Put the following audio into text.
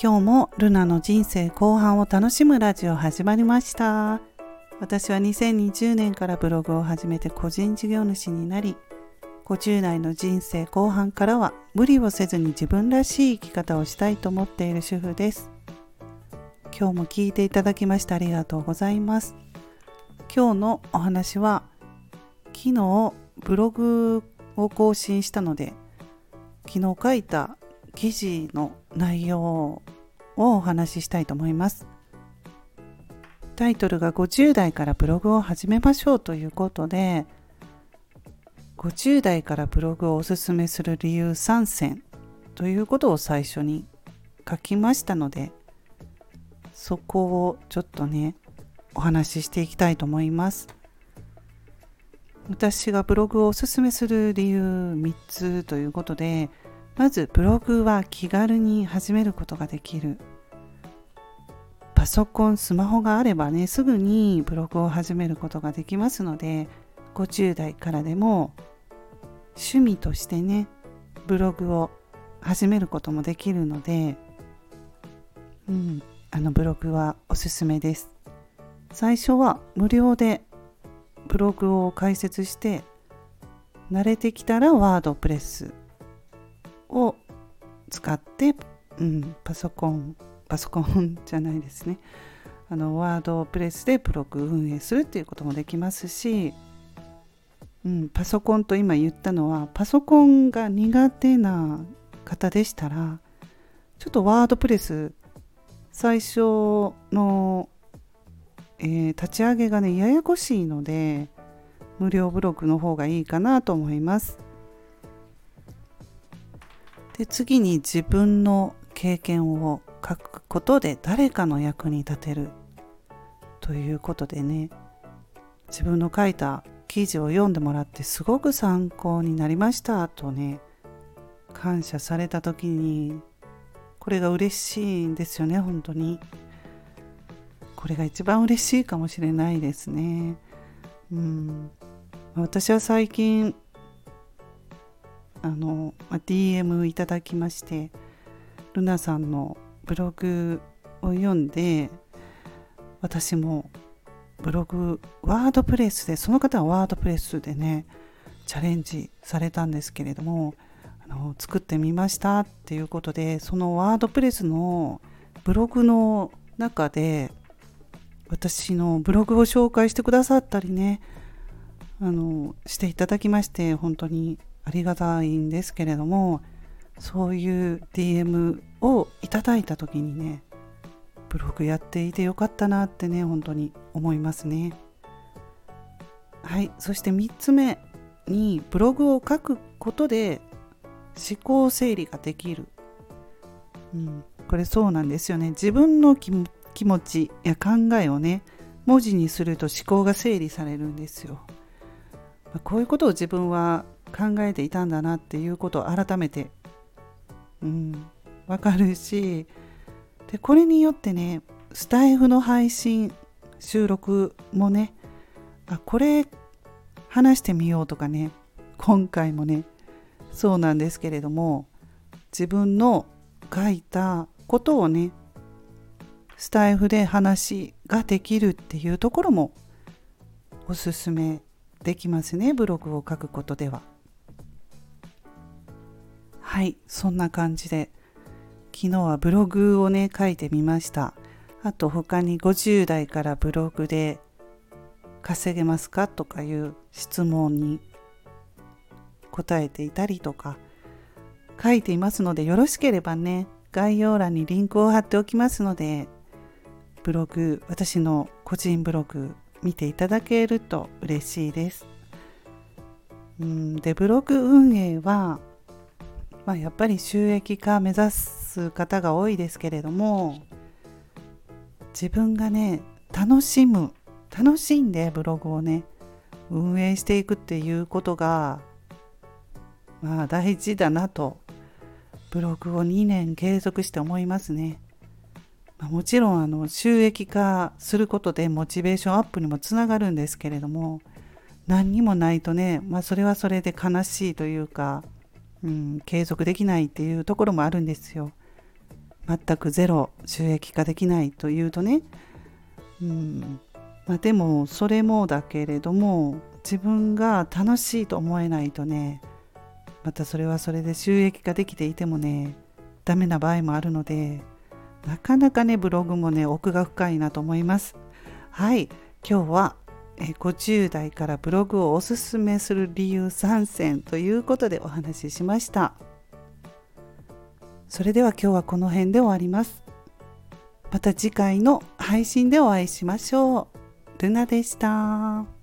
今日もルナの人生後半を楽しむラジオ始まりました。私は2020年からブログを始めて個人事業主になり50代の人生後半からは無理をせずに自分らしい生き方をしたいと思っている主婦です。今日も聞いていただきましてありがとうございます。今日のお話は昨日ブログを更新したので昨日書いた記事の内容をお話ししたいと思います。タイトルが50代からブログを始めましょうということで50代からブログをおすすめする理由3選ということを最初に書きましたのでそこをちょっとねお話ししていきたいと思います。私がブログをおすすめする理由3つということでまずブログは気軽に始めることができる。パソコンスマホがあればねすぐにブログを始めることができますので50代からでも趣味としてねブログを始めることもできるので、うん、あのブログはおすすめです。最初は無料でブログを開設して慣れてきたらワードプレス。を使って、うん、パソコンパソコンじゃないですねあのワードプレスでブログ運営するっていうこともできますし、うん、パソコンと今言ったのはパソコンが苦手な方でしたらちょっとワードプレス最初の、えー、立ち上げがねややこしいので無料ブログの方がいいかなと思います。で次に自分の経験を書くことで誰かの役に立てるということでね自分の書いた記事を読んでもらってすごく参考になりましたとね感謝された時にこれが嬉しいんですよね本当に。これが一番嬉しいかもしれないですね。うん。私は最近あの、DM いただきましてルナさんのブログを読んで私もブログワードプレスでその方はワードプレスでねチャレンジされたんですけれどもあの作ってみましたっていうことでそのワードプレスのブログの中で私のブログを紹介してくださったりねあのしていただきまして本当にありがたいんですけれどもそういう DM をいただいた時にねブログやっていてよかったなってね本当に思いますね。はいそして3つ目にブログを書くことで思考整理ができる、うん、これそうなんですよね。自分の気持ちや考えをね文字にすると思考が整理されるんですよ。こういうことを自分は考えていたんだなっていうことを改めて、うん、分かるしでこれによってねスタイフの配信収録もねあこれ話してみようとかね今回もねそうなんですけれども自分の書いたことをねスタイフで話ができるっていうところもおすすめできますねブログを書くことでは。はいそんな感じで。昨日はブログをね書いてみました。あと他に50代からブログで稼げますかとかいう質問に答えていたりとか。書いていますのでよろしければね概要欄にリンクを貼っておきますのでブログ私の個人ブログ見ていただけると嬉しいです。うんでブログ運営はまあ、やっぱり収益化目指す方が多いですけれども自分がね楽しむ楽しんでブログをね運営していくっていうことがまあ大事だなとブログを2年継続して思いますね。ま、もちろんあの収益化することでモチベーションアップにもつながるんですけれども何にもないとね、まあ、それはそれで悲しいというかうん、継続できないっていうところもあるんですよ。全くゼロ収益化できないというとねうんまあ、でもそれもだけれども自分が楽しいと思えないとねまたそれはそれで収益化できていてもねダメな場合もあるのでなかなかねブログもね奥が深いなと思いますはい今日は50代からブログをおすすめする理由3選ということでお話ししました。それでは今日はこの辺で終わります。また次回の配信でお会いしましょう。ルナでした。